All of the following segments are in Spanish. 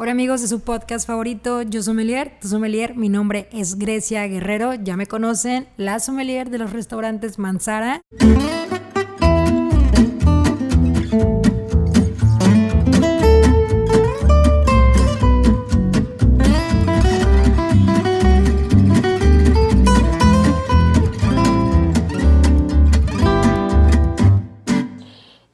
Hola amigos de su podcast favorito, Yo Sommelier, tu sommelier, mi nombre es Grecia Guerrero, ya me conocen, la sommelier de los restaurantes Manzara.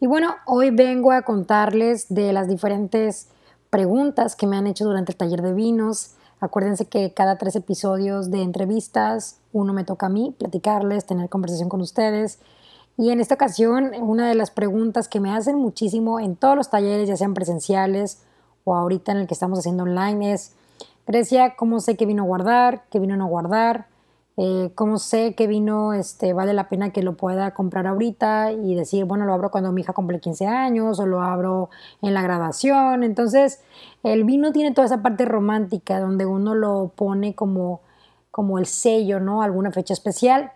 Y bueno, hoy vengo a contarles de las diferentes preguntas que me han hecho durante el taller de vinos. Acuérdense que cada tres episodios de entrevistas, uno me toca a mí platicarles, tener conversación con ustedes. Y en esta ocasión, una de las preguntas que me hacen muchísimo en todos los talleres, ya sean presenciales o ahorita en el que estamos haciendo online, es, Grecia, ¿cómo sé qué vino a guardar, qué vino no guardar? Eh, cómo sé que vino este, vale la pena que lo pueda comprar ahorita y decir, bueno, lo abro cuando mi hija cumple 15 años o lo abro en la graduación. Entonces, el vino tiene toda esa parte romántica donde uno lo pone como, como el sello, ¿no? Alguna fecha especial.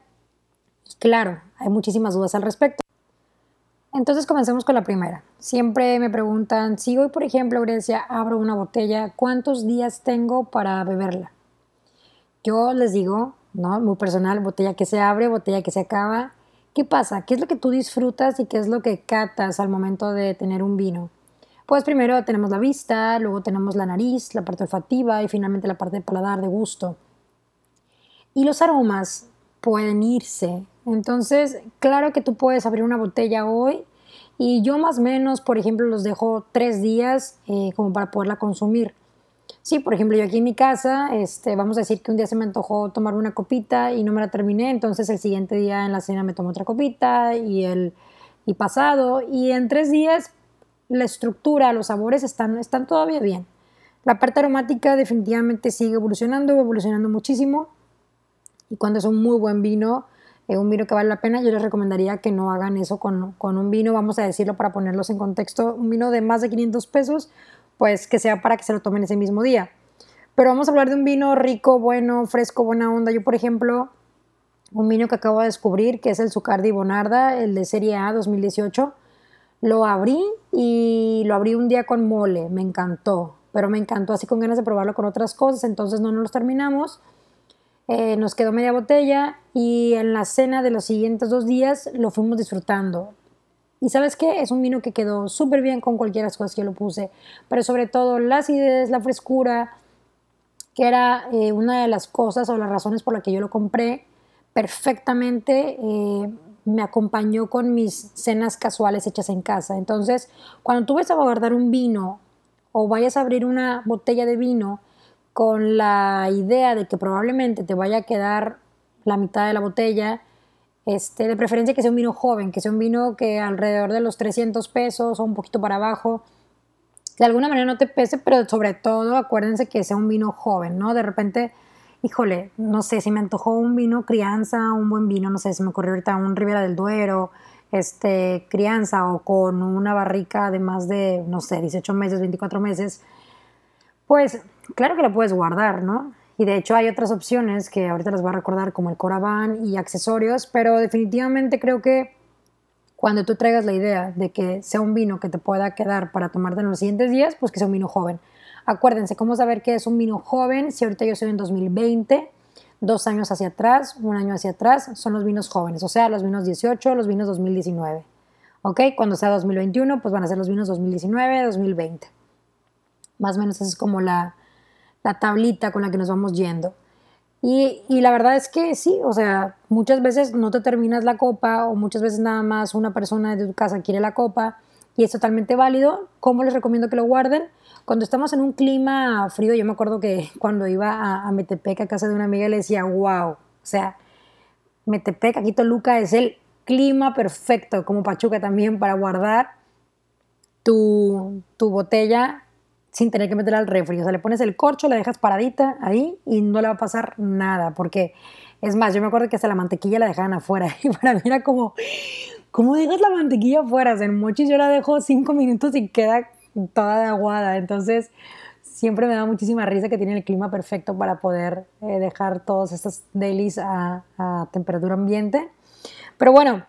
claro, hay muchísimas dudas al respecto. Entonces comencemos con la primera. Siempre me preguntan, si hoy, por ejemplo, Grecia, abro una botella, ¿cuántos días tengo para beberla? Yo les digo, ¿no? Muy personal, botella que se abre, botella que se acaba. ¿Qué pasa? ¿Qué es lo que tú disfrutas y qué es lo que catas al momento de tener un vino? Pues primero tenemos la vista, luego tenemos la nariz, la parte olfativa y finalmente la parte de paladar, de gusto. Y los aromas pueden irse. Entonces, claro que tú puedes abrir una botella hoy y yo más o menos, por ejemplo, los dejo tres días eh, como para poderla consumir. Sí, por ejemplo, yo aquí en mi casa, este, vamos a decir que un día se me antojó tomar una copita y no me la terminé, entonces el siguiente día en la cena me tomo otra copita y el y pasado, y en tres días la estructura, los sabores están, están todavía bien. La parte aromática definitivamente sigue evolucionando, evolucionando muchísimo, y cuando es un muy buen vino, eh, un vino que vale la pena, yo les recomendaría que no hagan eso con, con un vino, vamos a decirlo para ponerlos en contexto, un vino de más de 500 pesos, pues que sea para que se lo tomen ese mismo día. Pero vamos a hablar de un vino rico, bueno, fresco, buena onda. Yo, por ejemplo, un vino que acabo de descubrir, que es el Zucardi Bonarda, el de Serie A 2018. Lo abrí y lo abrí un día con mole, me encantó, pero me encantó así con ganas de probarlo con otras cosas, entonces no nos los terminamos. Eh, nos quedó media botella y en la cena de los siguientes dos días lo fuimos disfrutando. Y sabes qué? Es un vino que quedó súper bien con cualquiera de las cosas que lo puse, pero sobre todo la acidez, la frescura, que era eh, una de las cosas o las razones por las que yo lo compré, perfectamente eh, me acompañó con mis cenas casuales hechas en casa. Entonces, cuando tú vas a guardar un vino o vayas a abrir una botella de vino con la idea de que probablemente te vaya a quedar la mitad de la botella, este, de preferencia que sea un vino joven, que sea un vino que alrededor de los 300 pesos o un poquito para abajo, de alguna manera no te pese, pero sobre todo acuérdense que sea un vino joven, ¿no? De repente, híjole, no sé, si me antojó un vino crianza, un buen vino, no sé, si me ocurrió ahorita un Ribera del Duero, este, crianza o con una barrica de más de, no sé, 18 meses, 24 meses, pues claro que lo puedes guardar, ¿no? Y de hecho hay otras opciones que ahorita les voy a recordar como el Coraván y accesorios, pero definitivamente creo que cuando tú traigas la idea de que sea un vino que te pueda quedar para tomarte en los siguientes días, pues que sea un vino joven. Acuérdense, ¿cómo saber qué es un vino joven? Si ahorita yo soy en 2020, dos años hacia atrás, un año hacia atrás, son los vinos jóvenes, o sea, los vinos 18, los vinos 2019. ¿Ok? Cuando sea 2021, pues van a ser los vinos 2019, 2020. Más o menos esa es como la, la tablita con la que nos vamos yendo. Y, la verdad es que sí, o sea, muchas veces no te terminas la copa o muchas veces nada más una persona de tu casa quiere la copa y es totalmente válido. ¿Cómo les recomiendo que lo guarden? Cuando estamos en un clima frío, yo me acuerdo que cuando iba a, a Metepec a casa de una amiga le decía, wow, o sea, Metepec, aquí Toluca es el clima perfecto, como Pachuca también, para guardar tu, tu botella sin tener que meterla al refri. O sea, le pones el corcho, la dejas paradita ahí y no le va a pasar nada. Porque, es más, yo me acuerdo que hasta la mantequilla la dejaban afuera. Y para mí era como, ¿cómo dejas la mantequilla afuera? O sea, en mochis yo la dejo cinco minutos y queda toda de aguada. Entonces, siempre me da muchísima risa que tiene el clima perfecto para poder eh, dejar todos estos delis a, a temperatura ambiente. Pero bueno,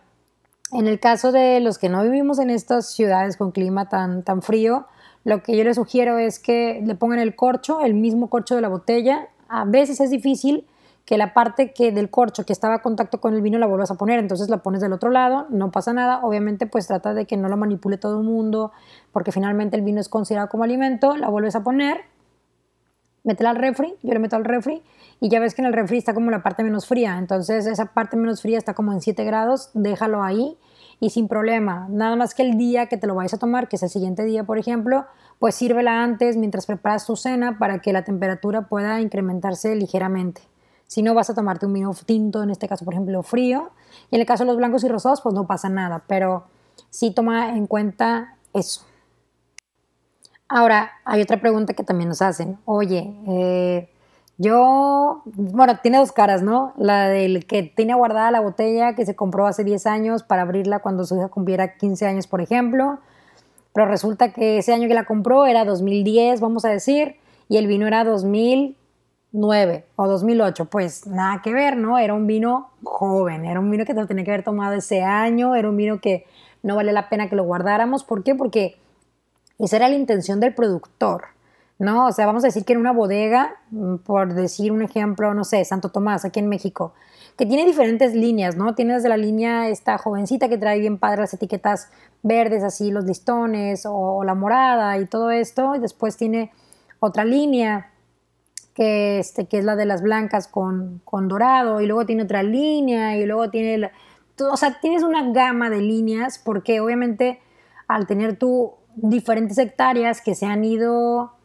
en el caso de los que no vivimos en estas ciudades con clima tan, tan frío, lo que yo les sugiero es que le pongan el corcho, el mismo corcho de la botella. A veces es difícil que la parte que del corcho que estaba a contacto con el vino la vuelvas a poner, entonces la pones del otro lado, no pasa nada, obviamente pues trata de que no lo manipule todo el mundo, porque finalmente el vino es considerado como alimento, la vuelves a poner, métela al refri, yo le meto al refri y ya ves que en el refri está como la parte menos fría, entonces esa parte menos fría está como en 7 grados, déjalo ahí y sin problema, nada más que el día que te lo vayas a tomar, que es el siguiente día por ejemplo, pues sírvela antes mientras preparas tu cena para que la temperatura pueda incrementarse ligeramente. Si no vas a tomarte un vino tinto, en este caso por ejemplo frío, y en el caso de los blancos y rosados pues no pasa nada, pero sí toma en cuenta eso. Ahora, hay otra pregunta que también nos hacen. Oye, eh, yo, bueno, tiene dos caras, ¿no? La del que tiene guardada la botella que se compró hace 10 años para abrirla cuando su hija cumpliera 15 años, por ejemplo. Pero resulta que ese año que la compró era 2010, vamos a decir, y el vino era 2009 o 2008. Pues nada que ver, ¿no? Era un vino joven, era un vino que te lo tenía que haber tomado ese año, era un vino que no vale la pena que lo guardáramos. ¿Por qué? Porque esa era la intención del productor, ¿no? O sea, vamos a decir que en una bodega, mm, por decir un ejemplo, no sé, Santo Tomás, aquí en México, que tiene diferentes líneas, ¿no? Tiene desde la línea esta jovencita que trae bien padre las etiquetas verdes, así los listones, o, la morada y todo esto, y después tiene otra línea que, este, que es la de las blancas con, con dorado, y luego tiene otra línea, y luego tiene, o sea, tienes una gama de líneas, porque obviamente al tener tú diferentes hectáreas que se han ido,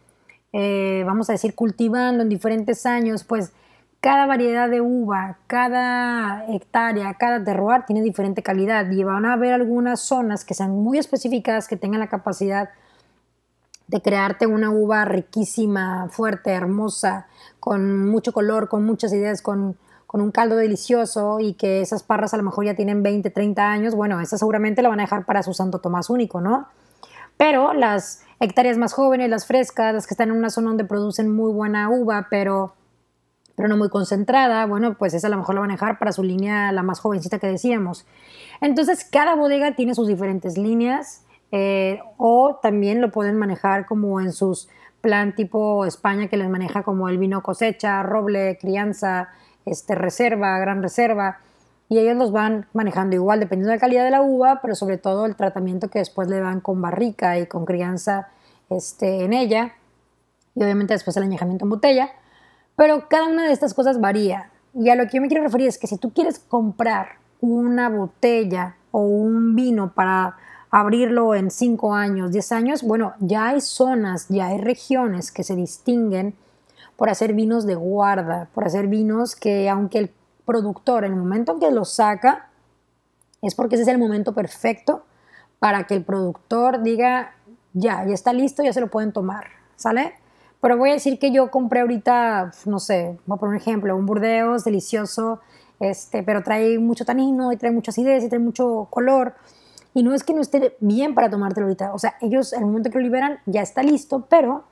eh, vamos a decir, cultivando en diferentes años, pues cada variedad de uva, cada hectárea, cada terroir tiene diferente calidad y van a haber algunas zonas que sean muy específicas, que tengan la capacidad de crearte una uva riquísima, fuerte, hermosa, con mucho color, con muchas ideas, con, con un caldo delicioso y que esas parras a lo mejor ya tienen 20, 30 años, bueno, esas seguramente la van a dejar para su Santo Tomás único, ¿no? Pero las hectáreas más jóvenes, las frescas, las que están en una zona donde producen muy buena uva, pero, pero no muy concentrada, bueno, pues esa a lo mejor la van a dejar para su línea, la más jovencita que decíamos. Entonces, cada bodega tiene sus diferentes líneas eh, o también lo pueden manejar como en sus plan tipo España que les maneja como el vino cosecha, roble, crianza, este, reserva, gran reserva y ellos los van manejando igual dependiendo de la calidad de la uva, pero sobre todo el tratamiento que después le dan con barrica y con crianza este, en ella y obviamente después el añejamiento en botella. Pero cada una de estas cosas varía. Y a lo que yo me quiero referir es que si tú quieres comprar una botella o un vino para abrirlo en 5 años, 10 años, bueno, ya hay zonas, ya hay regiones que se distinguen por hacer vinos de guarda, por hacer vinos que aunque el productor, el momento en que lo saca, es porque ese es el momento perfecto para que el productor diga, ya, ya está listo, ya se lo pueden tomar, ¿sale? Pero voy a decir que yo compré ahorita, no sé, voy a poner un ejemplo, un Burdeos delicioso, este, pero trae mucho tanino y trae mucha acidez y trae mucho color. Y no es que no esté bien para tomártelo ahorita. O sea, ellos, el momento que lo liberan, ya está listo, pero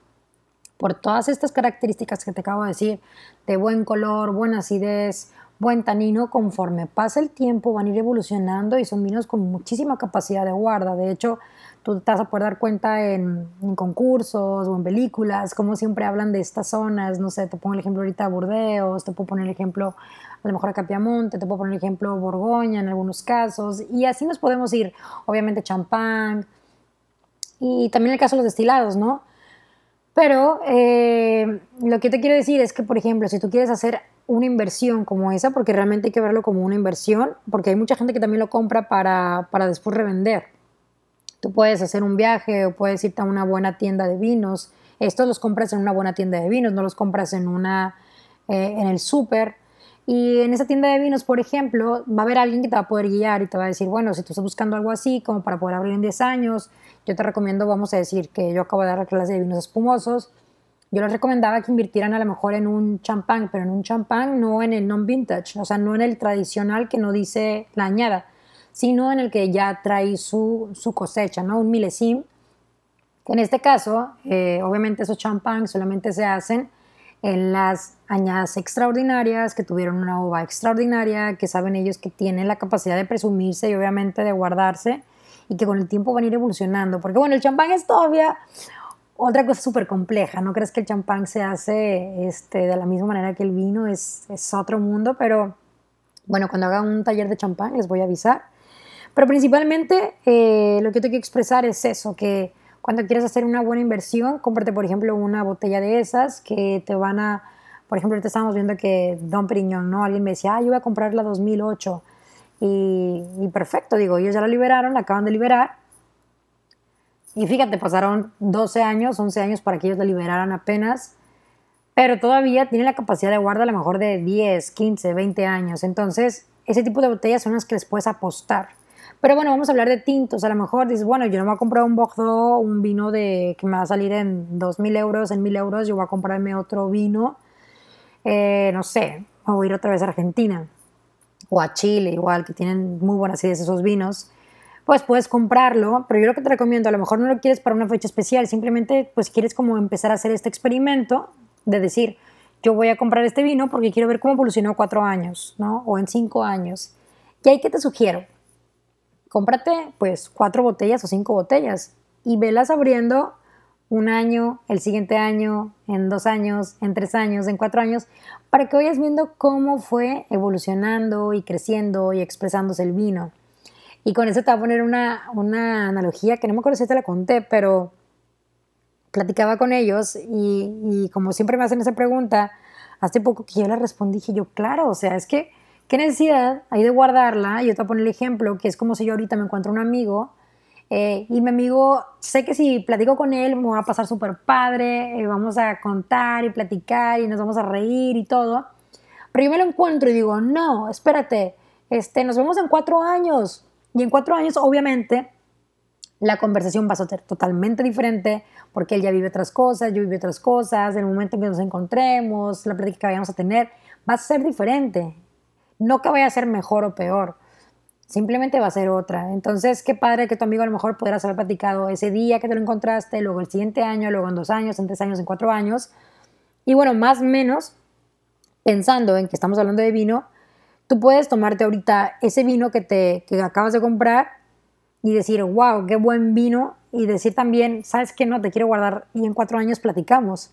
por todas estas características que te acabo de decir, de buen color, buena acidez, buen tanino, conforme pasa el tiempo van a ir evolucionando y son vinos con muchísima capacidad de guarda. De hecho, tú te vas a poder dar cuenta en, concursos o en películas, como siempre hablan de estas zonas, no sé, te pongo el ejemplo ahorita de Burdeos, te puedo poner el ejemplo a lo mejor a Capiamonte, te puedo poner el ejemplo Borgoña en algunos casos, y así nos podemos ir, obviamente champán, y también el caso de los destilados, ¿no? Pero eh, lo que te quiero decir es que, por ejemplo, si tú quieres hacer una inversión como esa, porque realmente hay que verlo como una inversión, porque hay mucha gente que también lo compra para, para después revender. Tú puedes hacer un viaje o puedes irte a una buena tienda de vinos. Estos los compras en una buena tienda de vinos, no los compras en, una, eh, en el súper. Y en esa tienda de vinos, por ejemplo, va a haber alguien que te va a poder guiar y te va a decir, bueno, si tú estás buscando algo así como para poder abrir en 10 años, yo te recomiendo, vamos a decir que yo acabo de dar la clase de vinos espumosos, yo les recomendaba que invirtieran a lo mejor en un champán, pero en un champán no en el non-vintage, o sea, no en el tradicional que no dice la añada, sino en el que ya trae su, su cosecha, ¿no? Un milesim, en este caso, eh, obviamente esos champán solamente se hacen en las añadas extraordinarias, que tuvieron una uva extraordinaria, que saben ellos que tienen la capacidad de presumirse y obviamente de guardarse y que con el tiempo van a ir evolucionando. Porque bueno, el champán es todavía otra cosa súper compleja. No crees que el champán se hace este, de la misma manera que el vino, es, es otro mundo, pero bueno, cuando haga un taller de champán les voy a avisar. Pero principalmente eh, lo que tengo que expresar es eso, que cuando quieres hacer una buena inversión, cómprate por ejemplo una botella de esas que te van a, por ejemplo, ahorita estábamos viendo que Don Periñón, ¿no? Alguien me decía, ah, yo voy a comprar la 2008. Y, y perfecto, digo, ellos ya la liberaron, la acaban de liberar. Y fíjate, pasaron 12 años, 11 años para que ellos la liberaran apenas pero todavía tiene la capacidad de guardar a lo mejor de 10, 15, 20 años. Entonces, ese tipo de botellas son las que les puedes apostar. Pero bueno, vamos a hablar de tintos. A lo mejor dices, bueno, yo no voy a comprar un Bordeaux, un vino de, que me va a salir en 2.000 euros, en 1.000 euros. Yo voy a comprarme otro vino, eh, no sé, a ir otra vez a Argentina o a Chile, igual, que tienen muy buenas ideas esos vinos. Pues puedes comprarlo, pero yo lo que te recomiendo, a lo mejor no lo quieres para una fecha especial, simplemente pues quieres como empezar a hacer este experimento de decir, yo voy a comprar este vino porque quiero ver cómo evolucionó cuatro años, ¿no? O en cinco años. ¿Y ahí qué te sugiero? Cómprate pues cuatro botellas o cinco botellas y velas abriendo un año, el siguiente año, en dos años, en tres años, en cuatro años, para que vayas viendo cómo fue evolucionando y creciendo y expresándose el vino. Y con eso te voy a poner una, una analogía que no me acuerdo si te la conté, pero platicaba con ellos y, como siempre me hacen esa pregunta, hace poco que yo le respondí, dije yo, claro, o sea, es que, ¿qué necesidad hay de guardarla? Y yo te voy a poner el ejemplo, que es como si yo ahorita me encuentro un amigo eh, y mi amigo, sé que si platico con él me va a pasar súper padre, eh, vamos a contar y platicar y nos vamos a reír y todo, pero yo me lo encuentro y digo, no, espérate, este, nos vemos en cuatro años. Y en cuatro años, obviamente, la conversación va a ser totalmente diferente porque él ya vive otras cosas, yo vivo otras cosas, el momento en que nos encontremos, la plática que vayamos a tener, va a ser diferente. No que vaya a ser mejor o peor, simplemente va a ser otra. Entonces, qué padre que tu amigo a lo mejor pudiera haber platicado ese día que te lo encontraste, luego el siguiente año, luego en dos años, en tres años, en cuatro años. Y bueno, más o menos, pensando en que estamos hablando de vino, tú puedes tomarte ahorita ese vino que, te, que acabas de comprar y decir, wow, qué buen vino, y decir también, sabes que no, te quiero guardar y en cuatro años platicamos.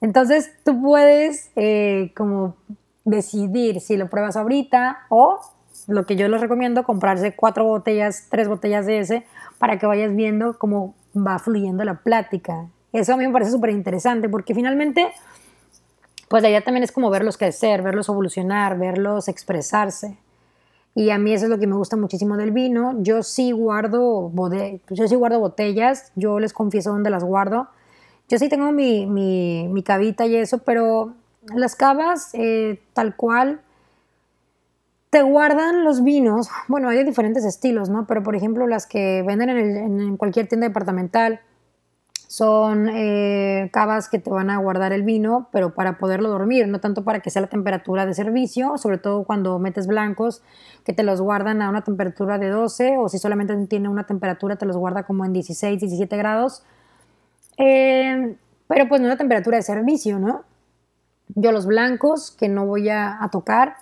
Entonces tú puedes eh, como decidir si lo pruebas ahorita o lo que yo les recomiendo, comprarse cuatro botellas, tres botellas de ese para que vayas viendo cómo va fluyendo la plática. Eso a mí me parece súper interesante porque finalmente, pues la idea también es como verlos crecer, verlos evolucionar, verlos expresarse. Y a mí eso es lo que me gusta muchísimo del vino. Yo sí guardo, botellas, yo les confieso dónde las guardo. Yo sí tengo mi, mi, cavita y eso, pero las cavas eh, tal cual te guardan los vinos. Bueno, hay diferentes estilos, ¿no? Pero por ejemplo las que venden en, en cualquier tienda departamental son eh, cavas que te van a guardar el vino, pero para poderlo dormir, no tanto para que sea la temperatura de servicio, sobre todo cuando metes blancos, que te los guardan a una temperatura de 12, o si solamente tiene una temperatura, te los guarda como en 16, 17 grados. Eh, pero pues no una temperatura de servicio, ¿no? Yo los blancos, que no voy a tocar,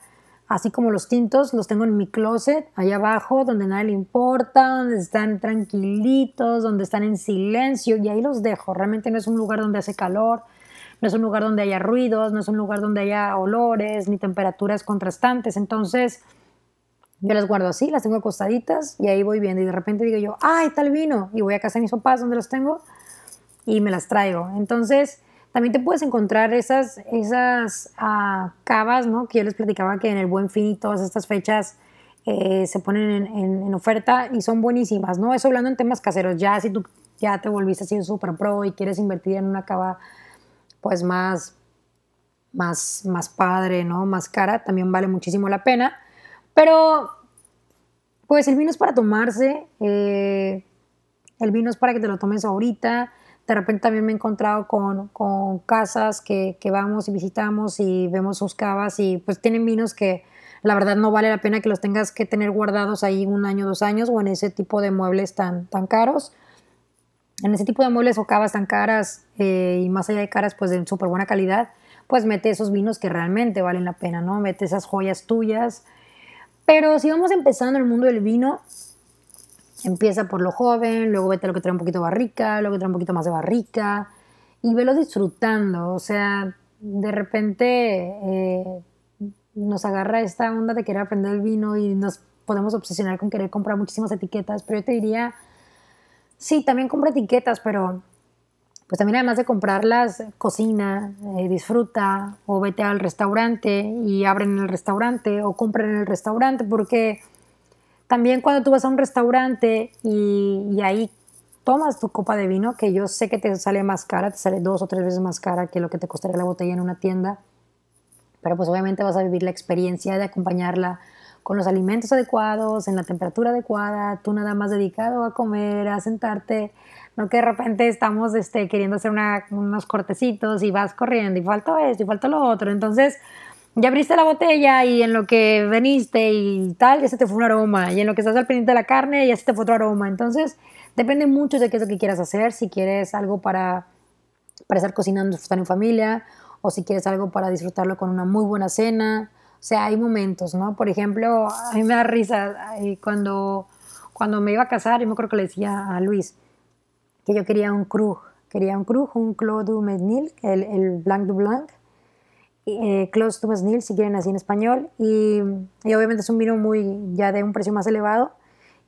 así como los tintos, los tengo en mi closet, allá abajo, donde nadie le importa, donde están tranquilitos, donde están en silencio, y ahí los dejo. Realmente no es un lugar donde hace calor, no es un lugar donde haya ruidos, no es un lugar donde haya olores ni temperaturas contrastantes. Entonces, yo las guardo así, las tengo acostaditas y ahí voy viendo. Y de repente digo yo, ¡ay, tal vino! Y voy a casa de mis papás donde los tengo y me las traigo. Entonces, también te puedes encontrar esas, esas uh, cavas, ¿no? Que yo les platicaba que en el Buen Fin y todas estas fechas eh, se ponen en, oferta y son buenísimas, ¿no? Eso hablando en temas caseros. Ya si tú ya te volviste así super pro y quieres invertir en una cava pues más, más, más padre, ¿no? Más cara, también vale muchísimo la pena. Pero pues el vino es para tomarse, eh, el vino es para que te lo tomes ahorita, de repente también me he encontrado con, con casas que, que, vamos y visitamos y vemos sus cavas y pues tienen vinos que la verdad no vale la pena que los tengas que tener guardados ahí un año, dos años o en ese tipo de muebles tan, tan caros. En ese tipo de muebles o cavas tan caras eh, y más allá de caras pues de súper buena calidad, pues mete esos vinos que realmente valen la pena, ¿no? Mete esas joyas tuyas. Pero si vamos empezando en el mundo del vino, Empieza por lo joven, luego vete a lo que trae un poquito barrica, luego trae un poquito más de barrica y velo disfrutando. O sea, de repente eh, nos agarra esta onda de querer aprender el vino y nos podemos obsesionar con querer comprar muchísimas etiquetas, pero yo te diría, sí, también compra etiquetas, pero pues también además de comprarlas, cocina, eh, disfruta o vete al restaurante y abren en el restaurante o compren en el restaurante, porque también cuando tú vas a un restaurante y, ahí tomas tu copa de vino, que yo sé que te sale más cara, te sale dos o tres veces más cara que lo que te costaría la botella en una tienda, pero pues obviamente vas a vivir la experiencia de acompañarla con los alimentos adecuados, en la temperatura adecuada, tú nada más dedicado a comer, a sentarte, no que de repente estamos este, queriendo hacer unos cortecitos y vas corriendo y falta esto y falta lo otro. Entonces, ya abriste la botella y en lo que veniste y tal, ya se te fue un aroma. Y en lo que estás al pendiente de la carne, ya se te fue otro aroma. Entonces, depende mucho de qué es lo que quieras hacer. Si quieres algo para, para estar cocinando, disfrutar en familia, o si quieres algo para disfrutarlo con una muy buena cena. O sea, hay momentos, ¿no? Por ejemplo, a mí me da risa cuando, cuando me iba a casar, yo me acuerdo que le decía a Luis que yo quería un cru, quería un cru, un Clos du Mesnil, el, el Blanc du Blanc, eh, Clos du Mesnil, si quieren así en español, y, y, obviamente es un vino muy, ya de un precio más elevado,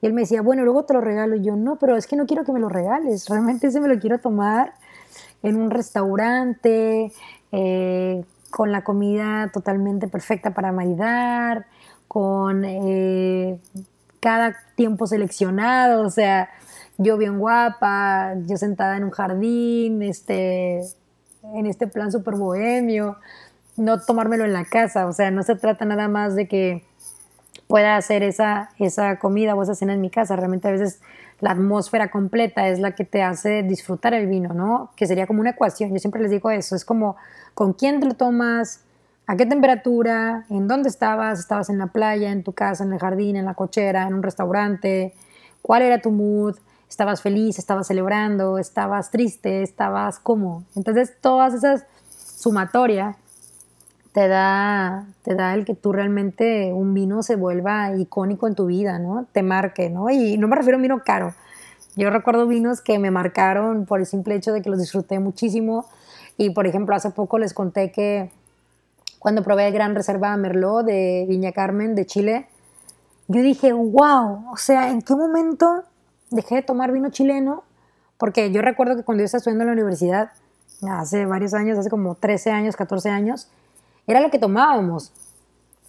y él me decía, bueno, luego te lo regalo, y yo, no, pero es que no quiero que me lo regales, realmente ese me lo quiero tomar en un restaurante, eh, con la comida totalmente perfecta para maridar, con eh, cada tiempo seleccionado, o sea, yo bien guapa, yo sentada en un jardín, este, en este plan súper bohemio, no tomármelo en la casa, o sea, no se trata nada más de que pueda hacer esa, esa comida o esa cena en mi casa, realmente a veces la atmósfera completa es la que te hace disfrutar el vino, ¿no? Que sería como una ecuación, yo siempre les digo eso, es como con quién te lo tomas, a qué temperatura, en dónde estabas, estabas en la playa, en tu casa, en el jardín, en la cochera, en un restaurante, cuál era tu mood, estabas feliz, estabas celebrando, estabas triste, estabas como. Entonces, todas esas sumatoria te da, te da el que tú realmente un vino se vuelva icónico en tu vida, ¿no? Te marque, ¿no? Y no me refiero a un vino caro. Yo recuerdo vinos que me marcaron por el simple hecho de que los disfruté muchísimo. Y, por ejemplo, hace poco les conté que cuando probé el Gran Reserva Merlot de Viña Carmen de Chile, yo dije, wow, o sea, ¿en qué momento dejé de tomar vino chileno? Porque yo recuerdo que cuando yo estaba estudiando en la universidad, hace varios años, hace como 13 años, 14 años, era lo que tomábamos.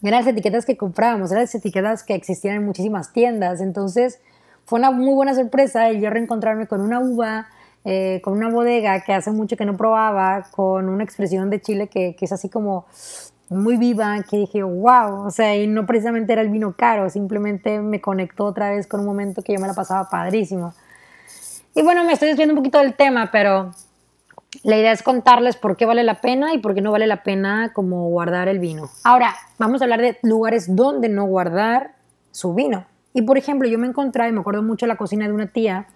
Eran las etiquetas que comprábamos, eran las etiquetas que existían en muchísimas tiendas. Entonces fue una muy buena sorpresa el yo reencontrarme con una uva, eh, con una bodega que hace mucho que no probaba, con una expresión de Chile que, que es así como muy viva, que dije, wow, o sea, y no precisamente era el vino caro, simplemente me conectó otra vez con un momento que yo me la pasaba padrísimo. Y bueno, me estoy desviando un poquito del tema, pero la idea es contarles por qué vale la pena y por qué no vale la pena como guardar el vino. Ahora, vamos a hablar de lugares donde no guardar su vino. Y por ejemplo, yo me encontré, y me acuerdo mucho la cocina de una tía,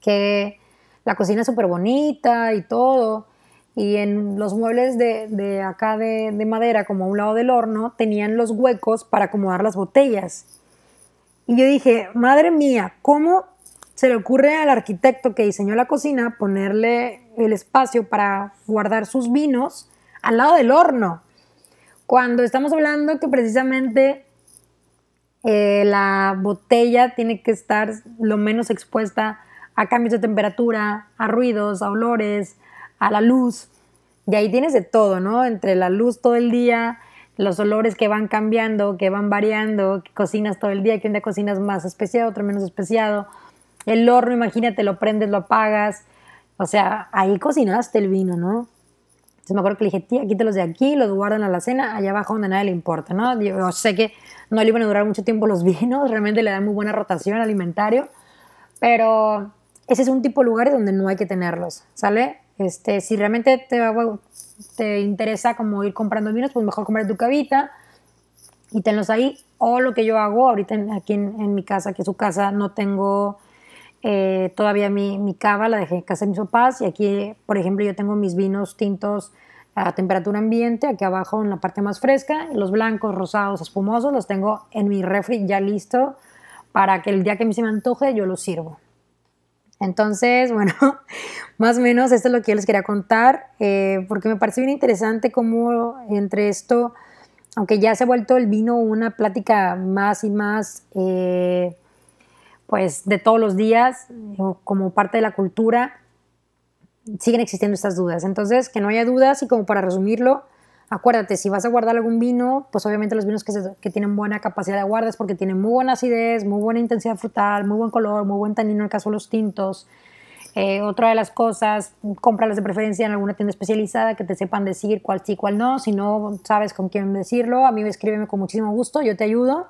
que la cocina es súper bonita y todo, y en los muebles de, de acá de, de, madera, como a un lado del horno, tenían los huecos para acomodar las botellas. Y yo dije, madre mía, ¿cómo se le ocurre al arquitecto que diseñó la cocina ponerle el espacio para guardar sus vinos al lado del horno. Cuando estamos hablando que precisamente eh, la botella tiene que estar lo menos expuesta a cambios de temperatura, a ruidos, a olores, a la luz. De ahí tienes de todo, ¿no? Entre la luz todo el día, los olores que van cambiando, que van variando, que cocinas todo el día, que un día cocinas más especiado, otro menos especiado. El horno, imagínate, lo prendes, lo apagas. O sea, ahí cocinaste el vino, ¿no? Entonces me acuerdo que le dije, tía, quítelos de aquí, los guardan a la cena, allá abajo donde nadie le importa, ¿no? Yo sé que no le iban a durar mucho tiempo los vinos, realmente le dan muy buena rotación alimentario, pero ese es un tipo de lugares donde no hay que tenerlos, ¿sale? Este, si realmente te, te interesa como ir comprando vinos, pues mejor comprar tu cabita y tenlos ahí. O lo que yo hago ahorita aquí en, en mi casa, que es su casa, no tengo eh, todavía mi, mi, cava la dejé en casa de mis papás y aquí, por ejemplo, yo tengo mis vinos tintos a temperatura ambiente, aquí abajo en la parte más fresca, los blancos, rosados, espumosos, los tengo en mi refri ya listo para que el día que a mí se me antoje yo lo sirvo. Entonces, bueno, más o menos esto es lo que yo les quería contar, eh, porque me parece bien interesante cómo entre esto, aunque ya se ha vuelto el vino una plática más y más, eh, pues de todos los días, como parte de la cultura, siguen existiendo estas dudas. Entonces, que no haya dudas y como para resumirlo, acuérdate, si vas a guardar algún vino, pues obviamente los vinos que, tienen buena capacidad de guarda es porque tienen muy buena acidez, muy buena intensidad frutal, muy buen color, muy buen tanino en el caso de los tintos. Eh, otra de las cosas, cómpralas de preferencia en alguna tienda especializada que te sepan decir cuál sí, cuál no. Si no sabes con quién decirlo, a mí escríbeme con muchísimo gusto, yo te ayudo.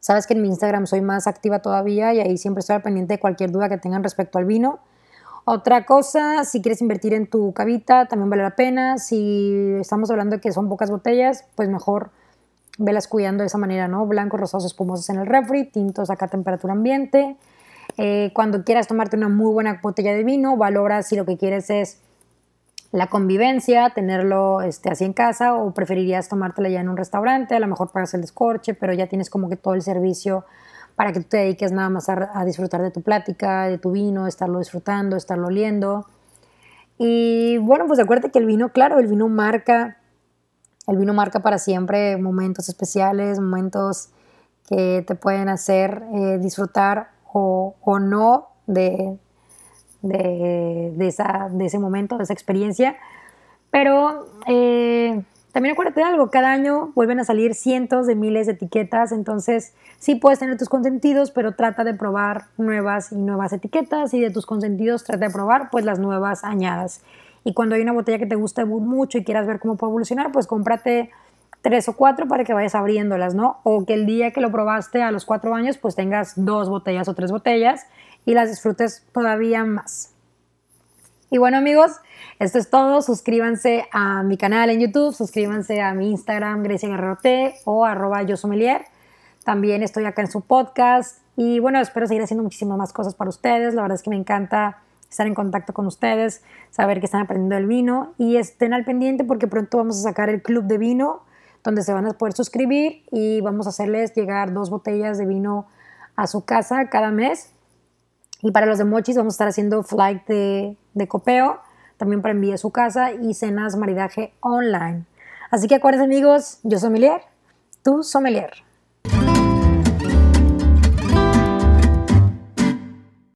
Sabes que en mi Instagram soy más activa todavía y ahí siempre estoy al pendiente de cualquier duda que tengan respecto al vino. Otra cosa, si quieres invertir en tu cavita, también vale la pena. Si estamos hablando de que son pocas botellas, pues mejor velas cuidando de esa manera, ¿no? Blancos, rosados, espumosos en el refri, tintos acá a temperatura ambiente. Eh, cuando quieras tomarte una muy buena botella de vino, valora si lo que quieres es la convivencia, tenerlo este, así en casa o preferirías tomártela ya en un restaurante, a lo mejor pagas el descorche, pero ya tienes como que todo el servicio para que tú te dediques nada más a, disfrutar de tu plática, de tu vino, estarlo disfrutando, estarlo oliendo. Y bueno, pues acuérdate que el vino, claro, el vino marca, el vino marca para siempre momentos especiales, momentos que te pueden hacer eh, disfrutar o, no de, de, esa, de ese momento, de esa experiencia. Pero eh, también acuérdate de algo, cada año vuelven a salir cientos de miles de etiquetas, entonces sí puedes tener tus consentidos, pero trata de probar nuevas y nuevas etiquetas y de tus consentidos trata de probar pues las nuevas añadas. Y cuando hay una botella que te guste mucho y quieras ver cómo puede evolucionar, pues cómprate tres o cuatro para que vayas abriéndolas, ¿no? O que el día que lo probaste a los cuatro años, pues tengas dos botellas o tres botellas y las disfrutes todavía más. Y bueno amigos, esto es todo. Suscríbanse a mi canal en YouTube, suscríbanse a mi Instagram, Grecia Guerrero T o arroba yo También estoy acá en su podcast y bueno, espero seguir haciendo muchísimas más cosas para ustedes. La verdad es que me encanta estar en contacto con ustedes, saber que están aprendiendo el vino y estén al pendiente porque pronto vamos a sacar el club de vino donde se van a poder suscribir y vamos a hacerles llegar dos botellas de vino a su casa cada mes. Y para los de Mochis vamos a estar haciendo flight de, de copeo también para enviar a su casa y cenas maridaje online. Así que acuérdense amigos, yo soy Melier, tú sommelier.